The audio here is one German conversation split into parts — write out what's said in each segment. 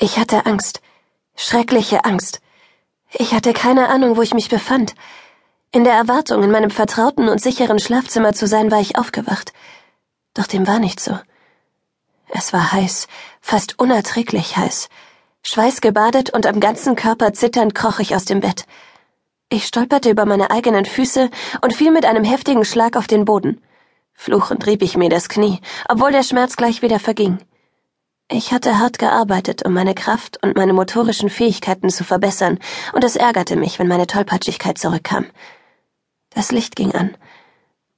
Ich hatte Angst. Schreckliche Angst. Ich hatte keine Ahnung, wo ich mich befand. In der Erwartung, in meinem vertrauten und sicheren Schlafzimmer zu sein, war ich aufgewacht. Doch dem war nicht so. Es war heiß, fast unerträglich heiß. Schweißgebadet und am ganzen Körper zitternd kroch ich aus dem Bett. Ich stolperte über meine eigenen Füße und fiel mit einem heftigen Schlag auf den Boden. Fluchend rieb ich mir das Knie, obwohl der Schmerz gleich wieder verging. Ich hatte hart gearbeitet, um meine Kraft und meine motorischen Fähigkeiten zu verbessern, und es ärgerte mich, wenn meine Tollpatschigkeit zurückkam. Das Licht ging an.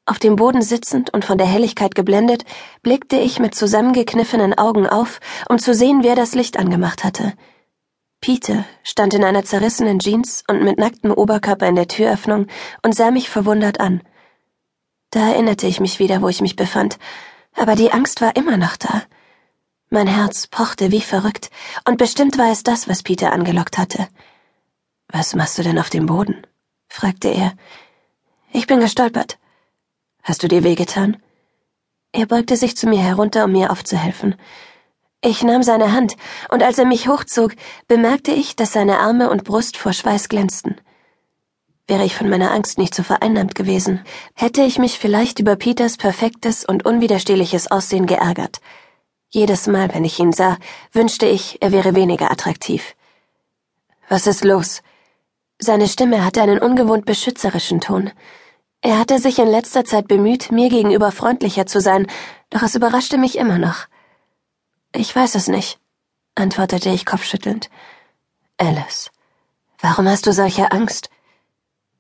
Auf dem Boden sitzend und von der Helligkeit geblendet, blickte ich mit zusammengekniffenen Augen auf, um zu sehen, wer das Licht angemacht hatte. Peter stand in einer zerrissenen Jeans und mit nacktem Oberkörper in der Türöffnung und sah mich verwundert an. Da erinnerte ich mich wieder, wo ich mich befand, aber die Angst war immer noch da. Mein Herz pochte wie verrückt, und bestimmt war es das, was Peter angelockt hatte. Was machst du denn auf dem Boden? fragte er. Ich bin gestolpert. Hast du dir wehgetan? Er beugte sich zu mir herunter, um mir aufzuhelfen. Ich nahm seine Hand, und als er mich hochzog, bemerkte ich, dass seine Arme und Brust vor Schweiß glänzten. Wäre ich von meiner Angst nicht so vereinnahmt gewesen, hätte ich mich vielleicht über Peters perfektes und unwiderstehliches Aussehen geärgert. Jedes Mal, wenn ich ihn sah, wünschte ich, er wäre weniger attraktiv. Was ist los? Seine Stimme hatte einen ungewohnt beschützerischen Ton. Er hatte sich in letzter Zeit bemüht, mir gegenüber freundlicher zu sein, doch es überraschte mich immer noch. Ich weiß es nicht, antwortete ich kopfschüttelnd. Alice, warum hast du solche Angst?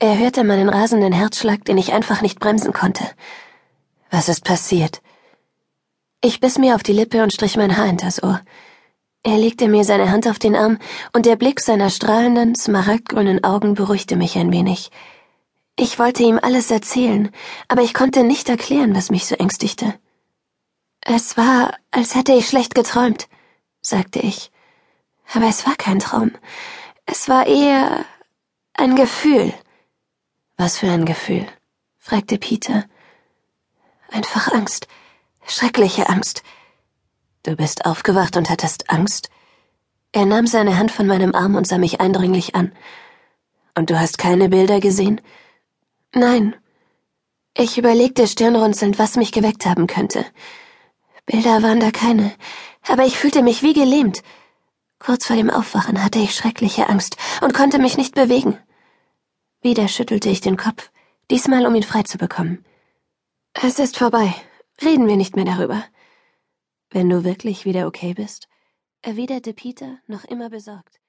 Er hörte meinen rasenden Herzschlag, den ich einfach nicht bremsen konnte. Was ist passiert? Ich biss mir auf die Lippe und strich mein Haar hinters Ohr. Er legte mir seine Hand auf den Arm, und der Blick seiner strahlenden, smaragdgrünen Augen beruhigte mich ein wenig. Ich wollte ihm alles erzählen, aber ich konnte nicht erklären, was mich so ängstigte. Es war, als hätte ich schlecht geträumt, sagte ich. Aber es war kein Traum. Es war eher ein Gefühl. Was für ein Gefühl? fragte Peter. Einfach Angst. Schreckliche Angst. Du bist aufgewacht und hattest Angst? Er nahm seine Hand von meinem Arm und sah mich eindringlich an. Und du hast keine Bilder gesehen? Nein. Ich überlegte stirnrunzelnd, was mich geweckt haben könnte. Bilder waren da keine, aber ich fühlte mich wie gelähmt. Kurz vor dem Aufwachen hatte ich schreckliche Angst und konnte mich nicht bewegen. Wieder schüttelte ich den Kopf, diesmal um ihn frei zu bekommen. Es ist vorbei. Reden wir nicht mehr darüber. Wenn du wirklich wieder okay bist, erwiderte Peter noch immer besorgt.